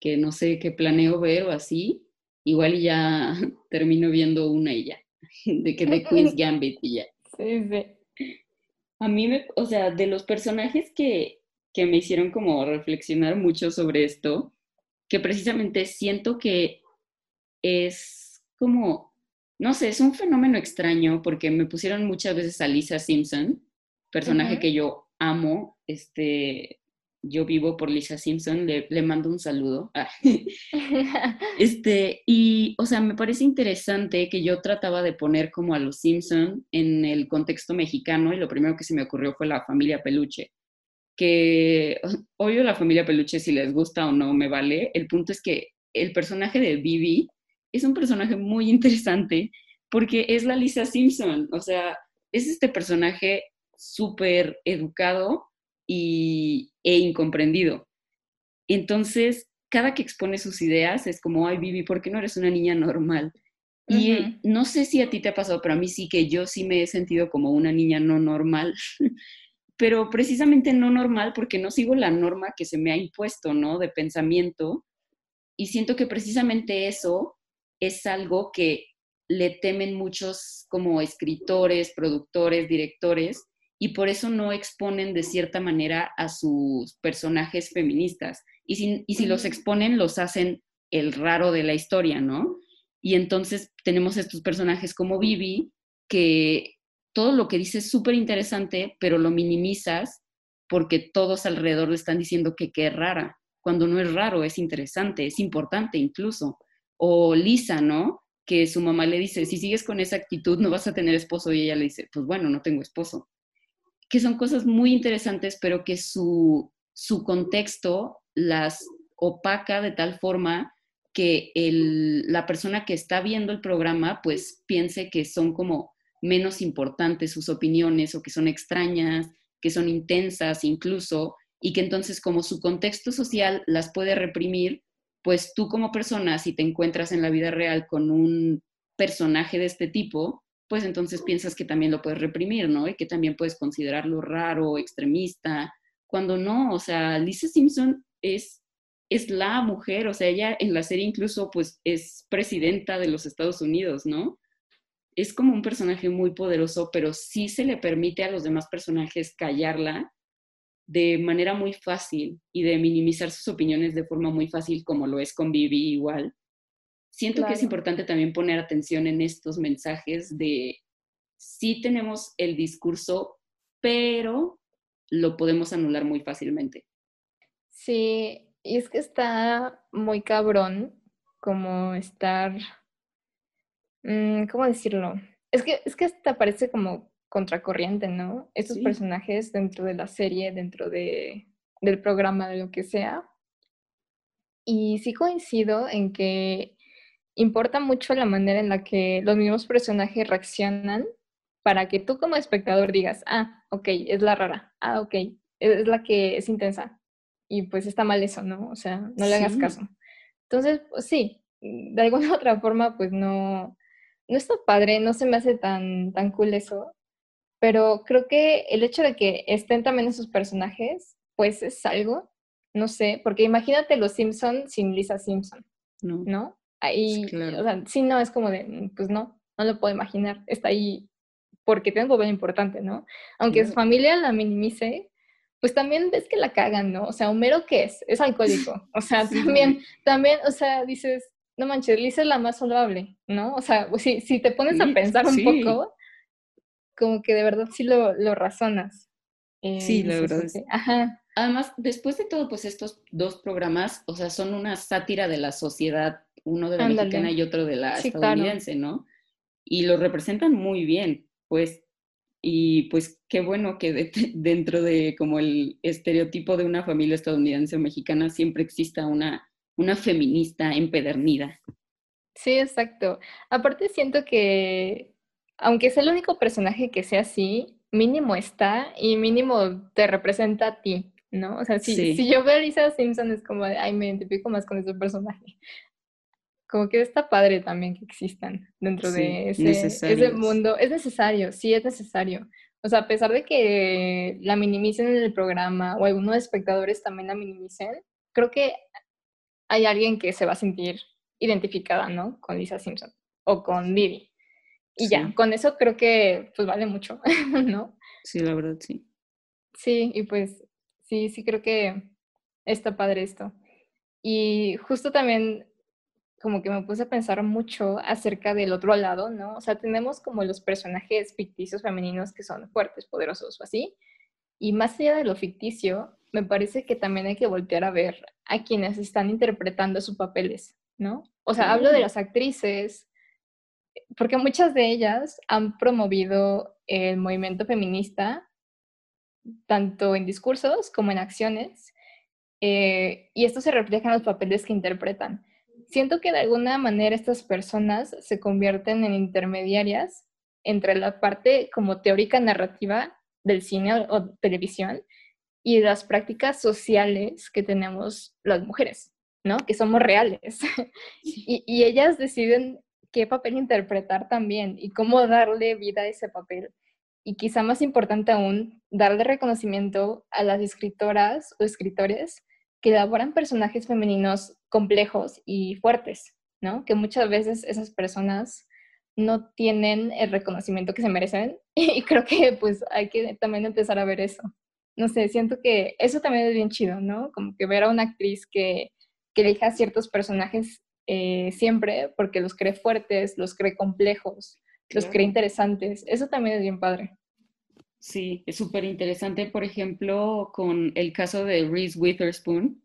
que no sé, qué planeo ver o así, igual ya termino viendo una y ya. de que de Queen's Gambit y ya. Sí, sí. A mí me, o sea, de los personajes que, que me hicieron como reflexionar mucho sobre esto, que precisamente siento que es como, no sé, es un fenómeno extraño porque me pusieron muchas veces a Lisa Simpson, personaje que yo amo, este, yo vivo por Lisa Simpson, le, le mando un saludo. Ah. este, y, o sea, me parece interesante que yo trataba de poner como a los Simpson en el contexto mexicano y lo primero que se me ocurrió fue la familia Peluche. Que, obvio, la familia Peluche, si les gusta o no, me vale. El punto es que el personaje de Vivi es un personaje muy interesante porque es la Lisa Simpson. O sea, es este personaje súper educado y, e incomprendido. Entonces, cada que expone sus ideas es como, ay, Vivi, ¿por qué no eres una niña normal? Y no sé si a ti te ha pasado, pero a mí sí que yo sí me he sentido como una niña no normal, pero precisamente no normal porque no sigo la norma que se me ha impuesto, ¿no? De pensamiento. Y siento que precisamente eso es algo que le temen muchos como escritores, productores, directores, y por eso no exponen de cierta manera a sus personajes feministas. Y si, y si los exponen, los hacen el raro de la historia, ¿no? Y entonces tenemos estos personajes como Vivi, que todo lo que dice es súper interesante, pero lo minimizas porque todos alrededor le están diciendo que qué rara, cuando no es raro, es interesante, es importante incluso. O Lisa, ¿no? Que su mamá le dice, si sigues con esa actitud no vas a tener esposo y ella le dice, pues bueno, no tengo esposo que son cosas muy interesantes, pero que su, su contexto las opaca de tal forma que la persona que está viendo el programa pues piense que son como menos importantes sus opiniones o que son extrañas, que son intensas incluso, y que entonces como su contexto social las puede reprimir, pues tú como persona, si te encuentras en la vida real con un personaje de este tipo, pues entonces piensas que también lo puedes reprimir, ¿no? Y que también puedes considerarlo raro, extremista, cuando no, o sea, Lisa Simpson es, es la mujer, o sea, ella en la serie incluso pues es presidenta de los Estados Unidos, ¿no? Es como un personaje muy poderoso, pero sí se le permite a los demás personajes callarla de manera muy fácil y de minimizar sus opiniones de forma muy fácil, como lo es con Vivi igual. Siento que es importante también poner atención en estos mensajes de sí tenemos el discurso, pero lo podemos anular muy fácilmente. Sí, y es que está muy cabrón como estar, mm, ¿cómo decirlo? Es que, es que hasta parece como contracorriente, ¿no? Estos personajes dentro de la serie, dentro de, del programa, de lo que sea. Y sí coincido en que importa mucho la manera en la que los mismos personajes reaccionan para que tú como espectador digas, ah, ok, es la rara, ah, ok, es la que es intensa. Y pues está mal eso, ¿no? O sea, no le hagas caso. Entonces, pues sí, de alguna otra forma, pues no, no está padre, no se me hace tan, tan cool eso. Pero creo que el hecho de que estén también esos personajes, pues es algo, no sé, porque imagínate los Simpson sin Lisa Simpson, ¿no? Ahí, o sea, sí, no, es como de, mm, pues no, no lo puedo imaginar, está ahí porque tiene un papel importante, ¿no? Aunque su familia la minimice, pues también ves que la cagan, ¿no? O sea, Homero, ¿qué es? Es alcohólico. O sea, también, también, o sea, dices, no manches, Lisa es la más saludable, ¿no? O sea, si, si te pones a pensar un poco, como que de verdad sí lo, lo razonas. Eh, sí, la verdad. Ajá. Además, después de todo, pues estos dos programas, o sea, son una sátira de la sociedad, uno de la mexicana y otro de la estadounidense, ¿no? Y lo representan muy bien, pues, y pues qué bueno que dentro de como el estereotipo de una familia estadounidense o mexicana siempre exista una, una feminista empedernida. Sí, exacto. Aparte siento que aunque es el único personaje que sea así, mínimo está y mínimo te representa a ti, ¿no? O sea, si, si yo veo a Lisa Simpson es como ay, me identifico más con ese personaje. Como que está padre también que existan dentro de ese, ese mundo. Es necesario, sí, es necesario. O sea, a pesar de que la minimicen en el programa o algunos espectadores también la minimicen, creo que hay alguien que se va a sentir identificada, ¿no? Con Lisa Simpson o con Didi. Y ya, con eso creo que pues vale mucho, ¿no? Sí, la verdad, sí. Sí, y pues sí, sí creo que está padre esto. Y justo también como que me puse a pensar mucho acerca del otro lado, ¿no? O sea, tenemos como los personajes ficticios femeninos que son fuertes, poderosos o así. Y más allá de lo ficticio, me parece que también hay que voltear a ver a quienes están interpretando sus papeles, ¿no? O sea, hablo de las actrices, porque muchas de ellas han promovido el movimiento feminista, tanto en discursos como en acciones, eh, y esto se refleja en los papeles que interpretan. Siento que de alguna manera estas personas se convierten en intermediarias entre la parte como teórica narrativa del cine o, televisión y las prácticas sociales que tenemos las mujeres, ¿no? Que somos reales. y, y ellas deciden qué papel interpretar también y cómo darle vida a ese papel. Y quizá más importante aún, darle reconocimiento a las escritoras o escritores que elaboran personajes femeninos complejos y fuertes, ¿no? Que muchas veces esas personas no tienen el reconocimiento que se merecen y creo que pues hay que también empezar a ver eso. No sé, siento que eso también es bien chido, ¿no? Como que ver a una actriz que, que elija ciertos personajes eh, siempre porque los cree fuertes, los cree complejos, los cree interesantes. Eso también es bien padre. Sí, es súper interesante, por ejemplo, con el caso de Reese Witherspoon,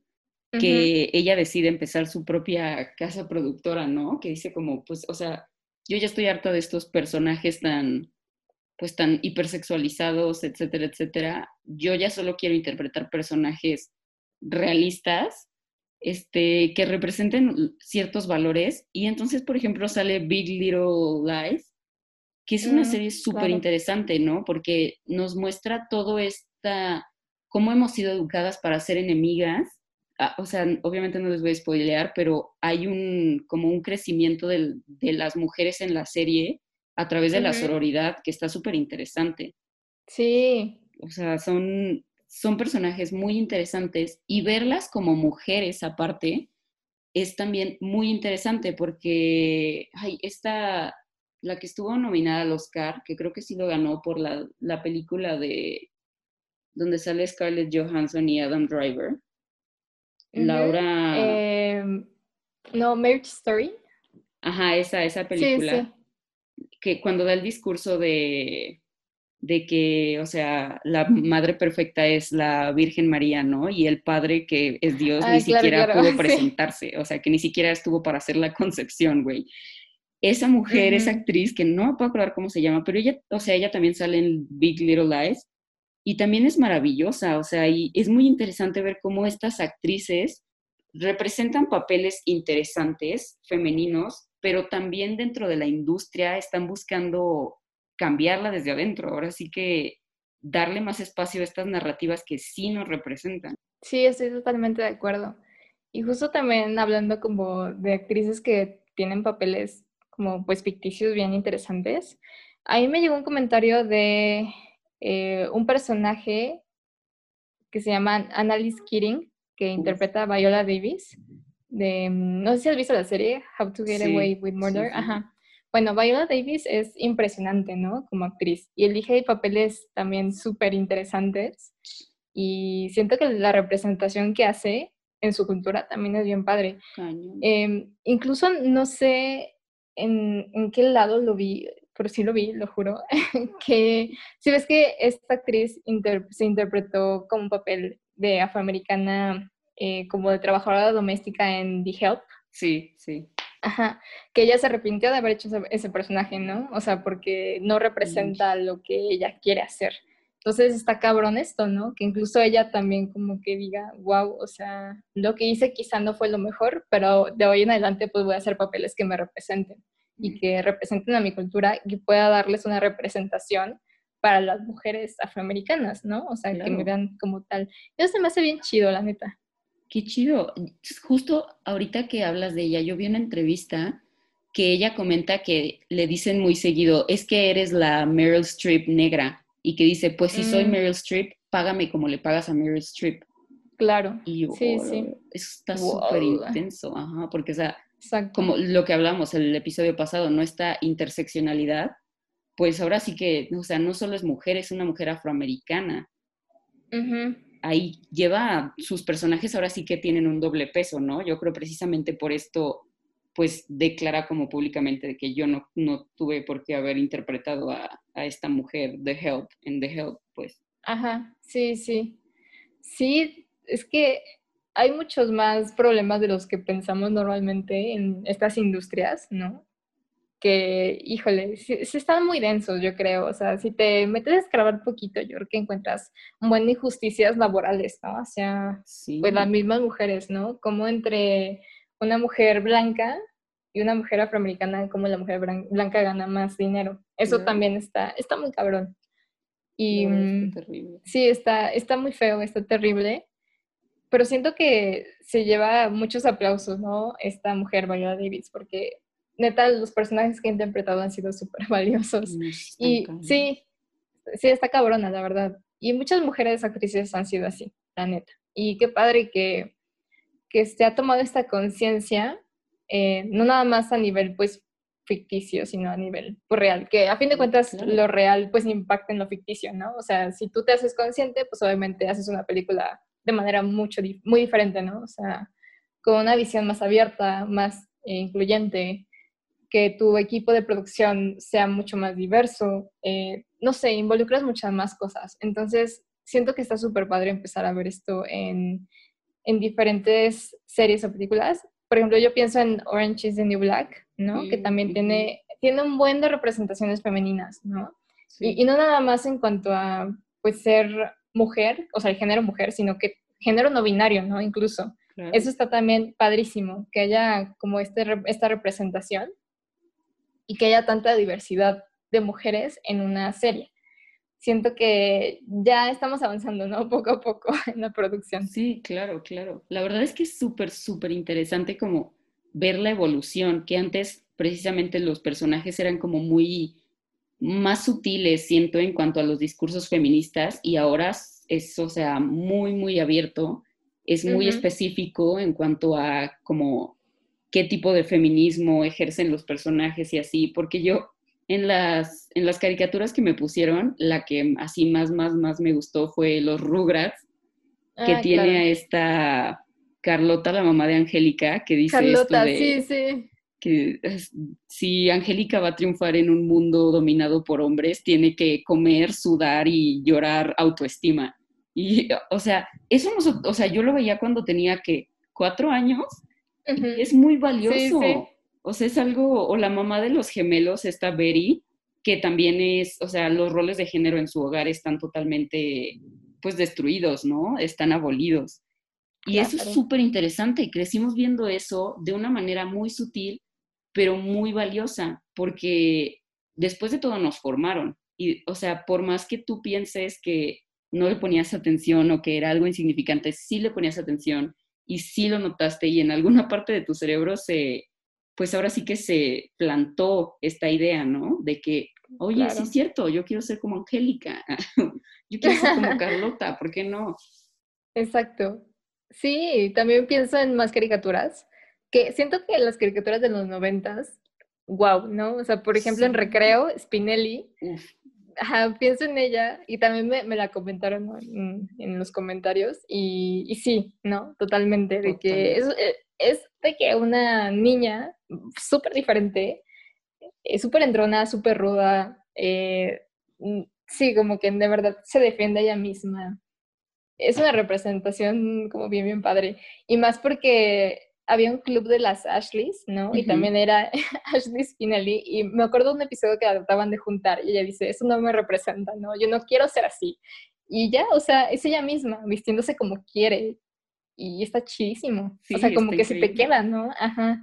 que ella decide empezar su propia casa productora, ¿no? Que dice como, pues, o sea, yo ya estoy harta de estos personajes tan, pues, tan hipersexualizados, etcétera, etcétera. Yo ya solo quiero interpretar personajes realistas este, que representen ciertos valores. Y entonces, por ejemplo, sale Big Little Lies, que es una mm, serie súper interesante, ¿no? Porque nos muestra todo esta, cómo hemos sido educadas para ser enemigas. Ah, o sea, obviamente no les voy a spoilear, pero hay un, como un crecimiento de las mujeres en la serie a través de la sororidad que está súper interesante. Sí. O sea, son, son personajes muy interesantes y verlas como mujeres aparte es también muy interesante porque, ay, esta, la que estuvo nominada al Oscar, que creo que sí lo ganó por la, la película de donde sale Scarlett Johansson y Adam Driver. Laura. Em, no, Marriage Story. Ajá, esa, esa película. Que cuando da el discurso de, de que, o sea, la madre perfecta es la Virgen María, ¿no? Y el padre que es Dios ni siquiera pudo presentarse, o sea, que ni siquiera estuvo para hacer la concepción, güey esa mujer, esa actriz, que no me puedo acordar cómo se llama, pero ella, o sea, ella también sale en Big Little Lies y también es maravillosa, o sea, y es muy interesante ver cómo estas actrices representan papeles interesantes, femeninos, pero también dentro de la industria están buscando cambiarla desde adentro. Ahora sí que darle más espacio a estas narrativas que sí nos representan. Sí, estoy totalmente de acuerdo. Y justo también hablando como de actrices que tienen papeles como pues ficticios bien interesantes. Ahí me llegó un comentario de eh, un personaje que se llama Annalise Keating, que interpreta a Viola Davis. De, mm, no sé si has visto la serie How to Get Away with Murder. Ajá. Bueno, Viola Davis es impresionante, ¿no? Como actriz. Y elige papeles también súper interesantes. Y siento que la representación que hace en su cultura también es bien padre. Eh, incluso no sé en, en qué lado lo vi, pero sí lo vi, lo juro, que si ves que esta actriz se interpretó como un papel de afroamericana, eh, como de trabajadora doméstica en The Help. Sí, sí. Ajá, que ella se arrepintió de haber hecho ese, personaje, ¿no? O sea, porque no representa lo que ella quiere hacer. Entonces está cabrón esto, ¿no? Que incluso ella también como que diga, wow, o sea, lo que hice quizá no fue lo mejor, pero de hoy en adelante pues voy a hacer papeles que me representen y que representen a mi cultura y pueda darles una representación para las mujeres afroamericanas, ¿no? O sea, que me vean como tal. Eso se me hace bien chido, la neta. Qué chido. Justo ahorita que hablas de ella, yo vi una entrevista que ella comenta que le dicen muy seguido, es que eres la Meryl Streep negra y que dice, pues si soy mm. Meryl Streep, págame como le pagas a Meryl Streep. Claro. Y sí, sí. Eso está súper intenso, ajá, porque o sea, como lo que hablamos el episodio pasado, ¿no? Esta interseccionalidad, pues ahora sí que, o sea, no solo es mujer, es una mujer afroamericana. Ahí lleva, sus personajes ahora sí que tienen un doble peso, ¿no? Yo creo precisamente por esto pues declara como públicamente de que yo no, no tuve por qué haber interpretado a, a, esta mujer The Help, en The Help, pues. Ajá, sí, sí. Sí, es que hay muchos más problemas de los que pensamos normalmente en estas industrias, ¿no? Que, híjole, sí, están muy densos, yo creo. O sea, si te metes a escarbar poquito, yo creo que encuentras un buen injusticias laborales, ¿no? O sea, pues las mismas mujeres, ¿no? Como entre una mujer blanca y una mujer afroamericana, como la mujer blanca gana más dinero. Eso también está, está muy cabrón. Y mm, sí, está, está muy feo, está terrible. Pero siento que se lleva muchos aplausos, ¿no? Esta mujer, Viola Davis, porque neta, los personajes que ha interpretado han sido súper valiosos. y sí, sí, está cabrona, la verdad. Y muchas mujeres actrices han sido así, la neta. Y qué padre que, que se ha tomado esta conciencia, eh, no nada más a nivel pues ficticio, sino a nivel pues, real, que a fin de cuentas lo real pues impacta en lo ficticio, ¿no? O sea, si tú te haces consciente, pues obviamente haces una película de manera mucho, muy diferente, ¿no? O sea, con una visión más abierta, más eh, incluyente, que tu equipo de producción sea mucho más diverso, eh, no sé, involucras muchas más cosas. Entonces, siento que está súper padre empezar a ver esto en, en diferentes series o películas. Por ejemplo, yo pienso en Orange is the New Black, ¿no? que también tiene, tiene un buen de representaciones femeninas, ¿no? Y, y, no nada más en cuanto a, pues, ser mujer, o sea, el género mujer, sino que género no binario, ¿no? Incluso. Eso está también padrísimo, que haya como este, esta representación y que haya tanta diversidad de mujeres en una serie. Siento que ya estamos avanzando, ¿no? Poco a poco en la producción. Sí, claro, claro. La verdad es que es súper, súper interesante como ver la evolución, que antes precisamente los personajes eran como muy más sutiles, siento, en cuanto a los discursos feministas y ahora es, o sea, muy, muy abierto, es muy específico en cuanto a como qué tipo de feminismo ejercen los personajes y así, porque yo en las, en las caricaturas que me pusieron, la que así más, más, más me gustó fue Los Rugrats, que ah, tiene a esta Carlota, la mamá de Angélica, que dice Carlota, esto sí, sí. Que si Angélica va a triunfar en un mundo dominado por hombres, tiene que comer, sudar y llorar autoestima. Y, o sea, eso no, o sea, yo lo veía cuando tenía que cuatro años es muy valioso. O sea, es algo, o la mamá de los gemelos, esta Betty, que también es, o sea, los roles de género en su hogar están totalmente, pues, destruidos, ¿no? Están abolidos. Y eso es súper interesante. Crecimos viendo eso de una manera muy sutil, pero muy valiosa, porque después de todo nos formaron. Y, o sea, por más que tú pienses que no le ponías atención o que era algo insignificante, sí le ponías atención y sí lo notaste y en alguna parte de tu cerebro se, pues ahora sí que se plantó esta idea, ¿no? De que, oye, sí es cierto, yo quiero ser como Angélica, yo quiero ser como Carlota, ¿por qué no? Exacto. Sí, también pienso en más caricaturas, que siento que las caricaturas de los noventas, wow, ¿no? O sea, por ejemplo, en Recreo, Spinelli, Ajá, pienso en ella y también me, la comentaron en, los comentarios y, sí, ¿no? Totalmente, de que es, eh, es, de que una niña súper diferente, eh, súper entrona, súper ruda, eh, mm, sí, como que de verdad se defiende ella misma. Es una representación como bien, bien padre. Y más porque había un club de las Ashleys, ¿no? Y también era Ashley Spinelli. Y me acuerdo de un episodio que trataban de juntar y ella dice, eso no me representa, ¿no? Yo no quiero ser así. Y ya, o sea, es ella misma, vistiéndose como quiere. Y está chidísimo. o sea, como que se te queda, ¿no? Ajá.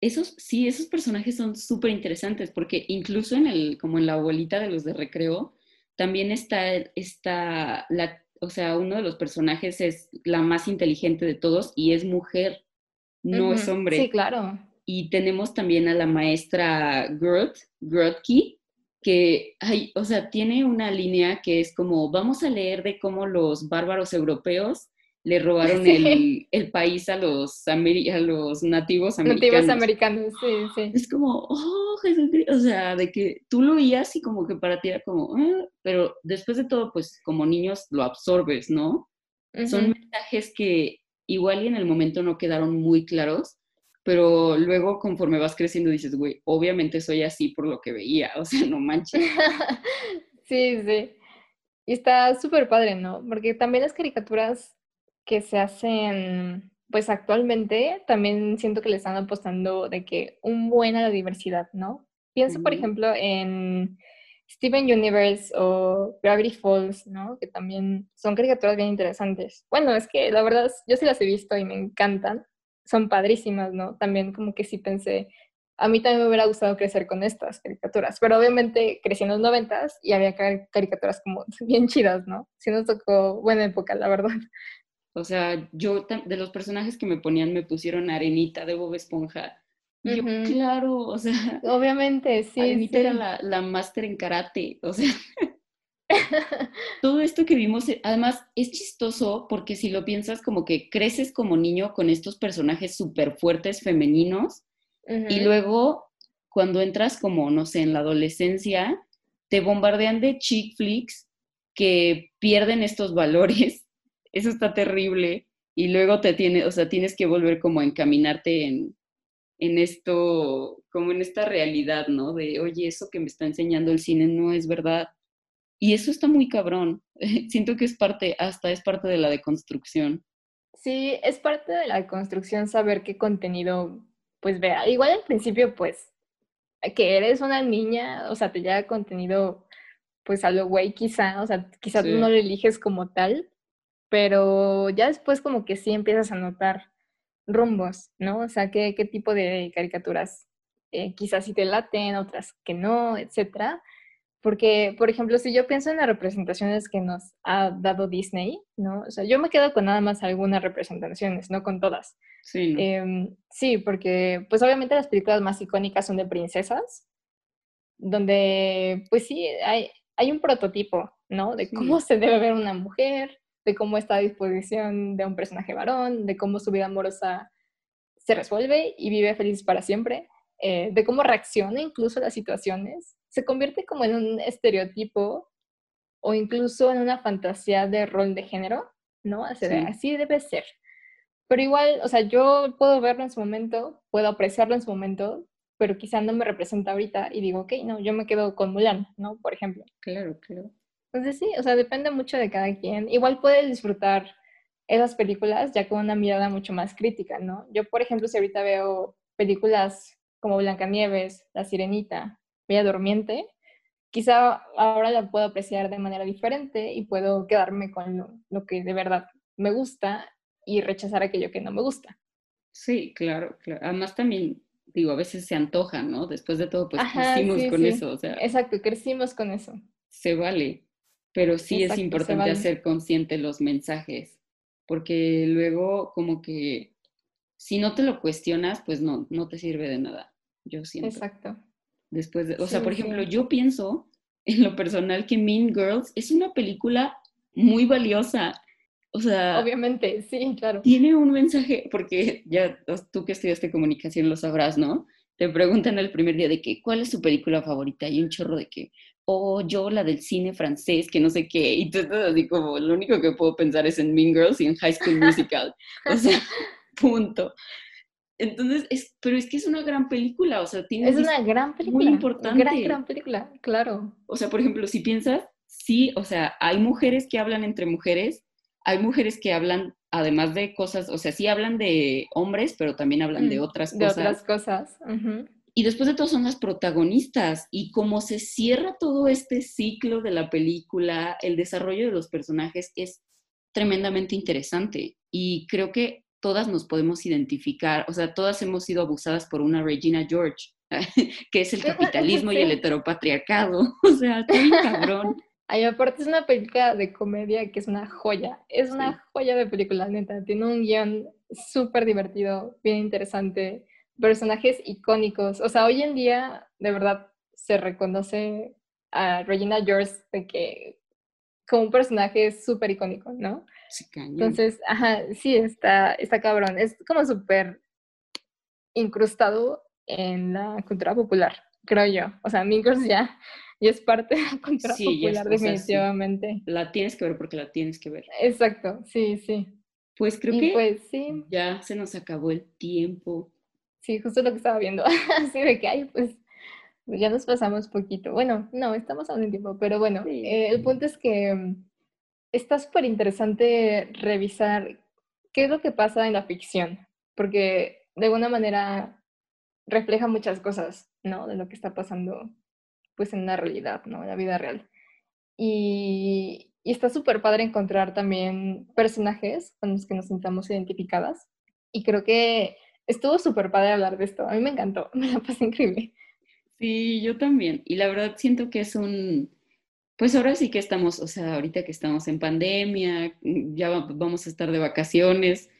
Esos, sí, esos personajes son súper interesantes porque incluso en el, como en la abuelita de los de recreo, también está, está la o sea, uno de los personajes es la más inteligente de todos y es mujer, no es hombre. Sí, claro. Y tenemos también a la maestra Groth, Grotke, que, hay, o sea, tiene una línea que es como, vamos a leer de cómo los bárbaros europeos le robaron el, país a los, a los nativos americanos. Nativos americanos, sí, sí. Es como, oh, Jesucristo, o sea, de que tú lo oías y como que para ti era como, ah", pero después de todo, pues como niños lo absorbes, ¿no? Son mensajes que igual y en el momento no quedaron muy claros, pero luego conforme vas creciendo dices, güey, obviamente soy así por lo que veía, o sea, no manches. sí, sí. Y está súper padre, ¿no? Porque también las caricaturas que se hacen, pues actualmente también siento que le están apostando de que un buen a la diversidad, ¿no? Pienso, por ejemplo, en Steven Universe o Gravity Falls, ¿no? Que también son caricaturas bien interesantes. Bueno, es que la verdad yo sí las he visto y me encantan. Son padrísimas, ¿no? También como que sí pensé, a mí también me hubiera gustado crecer con estas caricaturas, pero obviamente crecí en los noventas y había caricaturas como bien chidas, ¿no? Sí nos tocó buena época, la verdad. O sea, yo de los personajes que me ponían me pusieron Arenita de Bob Esponja. Y yo, claro, o sea. Obviamente, sí. Arenita era la, la máster en karate, o sea. todo esto que vimos, eh, además es chistoso porque si lo piensas como que creces como niño con estos personajes súper fuertes femeninos y luego cuando entras como, no sé, en la adolescencia, te bombardean de chick flicks que pierden estos valores eso está terrible. Y luego te tiene, o sea, tienes que volver como a encaminarte en, en esto, como en esta realidad, ¿no? De, oye, eso que me está enseñando el cine no es verdad. Y eso está muy cabrón. Siento que es parte, hasta es parte de la deconstrucción. Sí, es parte de la deconstrucción saber qué contenido, pues vea. Igual al principio, pues, que eres una niña, o sea, te llega contenido, pues a lo güey quizá, o sea, quizá tú no lo eliges como tal, pero ya después como que sí empiezas a notar rumbos, ¿no? O sea, qué, qué tipo de caricaturas eh, quizás sí te laten, otras que no, etcétera. Porque, por ejemplo, si yo pienso en las representaciones que nos ha dado Disney, ¿no? O sea, yo me quedo con nada más algunas representaciones, no con todas. Sí. Em, sí, porque, pues obviamente las películas más icónicas son de princesas, donde, pues sí, hay, hay un prototipo, ¿no? De cómo se debe ver una mujer, de cómo está a disposición de un personaje varón, de cómo su vida amorosa se resuelve y vive feliz para siempre, eh, de cómo reacciona incluso a las situaciones se convierte como en un estereotipo o incluso en una fantasía de rol de género, ¿no? Así, así debe ser. Pero igual, o sea, yo puedo verlo en su momento, puedo apreciarlo en su momento, pero quizá no me representa ahorita y digo, ok, no, yo me quedo con Mulan, ¿no? Por ejemplo. Claro, claro. Entonces sí, o sea, depende mucho de cada quien. Igual puedes disfrutar esas películas ya con una mirada mucho más crítica, ¿no? Yo, por ejemplo, si ahorita veo películas como Blancanieves, La Sirenita, Bella Durmiente, quizá ahora la puedo apreciar de manera diferente y puedo quedarme con lo, que de verdad me gusta y rechazar aquello que no me gusta. Sí, claro, claro. Además también, digo, a veces se antoja, ¿no? Después de todo, pues crecimos con eso. O sea, Exacto, crecimos con eso. Se vale, pero sí es importante hacer consciente los mensajes, porque luego como que si no te lo cuestionas, pues no, no te sirve de nada, yo siento. Exacto. Después de, o sea, por ejemplo, yo pienso en lo personal que Mean Girls es una película muy valiosa. O sea, obviamente, sí, claro. Tiene un mensaje, porque ya tú que estudiaste comunicación lo sabrás, ¿no? Te preguntan el primer día de que, ¿cuál es tu película favorita? Y un chorro de que, oh, yo la del cine francés, que no sé qué. Y estás así como, lo único que puedo pensar es en Mean Girls y en High School Musical. o sea, punto. Entonces, es, pero es que es una gran película, o sea, tiene... Es una gran película. Muy importante. Gran, gran película, claro. O sea, por ejemplo, si piensas, sí, o sea, hay mujeres que hablan entre mujeres, hay mujeres que hablan, además de cosas, o sea, sí hablan de hombres, pero también hablan de mm, otras cosas. De otras cosas. Y después de todo son las protagonistas. Y como se cierra todo este ciclo de la película, el desarrollo de los personajes es tremendamente interesante. Y creo que todas nos podemos identificar, o sea, todas hemos sido abusadas por una Regina George, que es el capitalismo y el heteropatriarcado, o sea, estoy cabrón. Ay, aparte es una película de comedia que es una joya, es una joya de película, neta, tiene un guion súper divertido, bien interesante, personajes icónicos, o sea, hoy en día, de verdad, se reconoce a Regina George de que como un personaje súper icónico, ¿no? Entonces, ajá, sí, está, está cabrón. Es como súper incrustado en la cultura popular, creo yo. O sea, Mingers ya, ya es parte de la cultura popular, definitivamente. La tienes que ver porque la tienes que ver. Exacto, sí, sí. Pues creo que pues, sí. ya se nos acabó el tiempo. Sí, justo lo que estaba viendo. Así de que, ay, pues, pues ya nos pasamos poquito. Bueno, no, estamos aún en tiempo, pero bueno, eh, el punto es que mm, está súper interesante revisar qué es lo que pasa en la ficción, porque de alguna manera refleja muchas cosas, ¿no? De lo que está pasando, pues, en la realidad, ¿no? En la vida real. Y, y está súper padre encontrar también personajes con los que nos sintamos identificadas. Y creo que estuvo súper padre hablar de esto. A mí me encantó, me la pasé increíble. Sí, yo también. Y la verdad siento que es un, pues ahora sí que estamos, o sea, ahorita que estamos en pandemia, ya vamos a estar de vacaciones,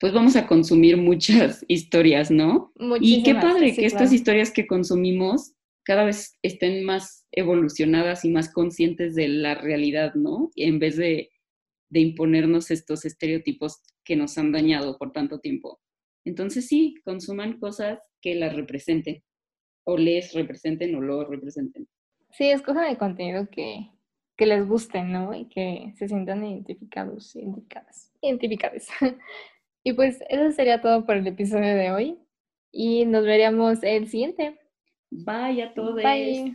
pues vamos a consumir muchas historias, ¿no? y qué padre que estas historias que consumimos cada vez estén más evolucionadas y más conscientes de la realidad, ¿no? En vez de, de imponernos estos estereotipos que nos han dañado por tanto tiempo. Entonces sí, consuman cosas que las representen, o les representen o lo representen. Sí, escojan el contenido que, que les guste, ¿no? Y que se sientan identificados, identificadas, identificadas. y pues eso sería todo por el episodio de hoy. Y nos veríamos el siguiente. Bye a todos. Bye.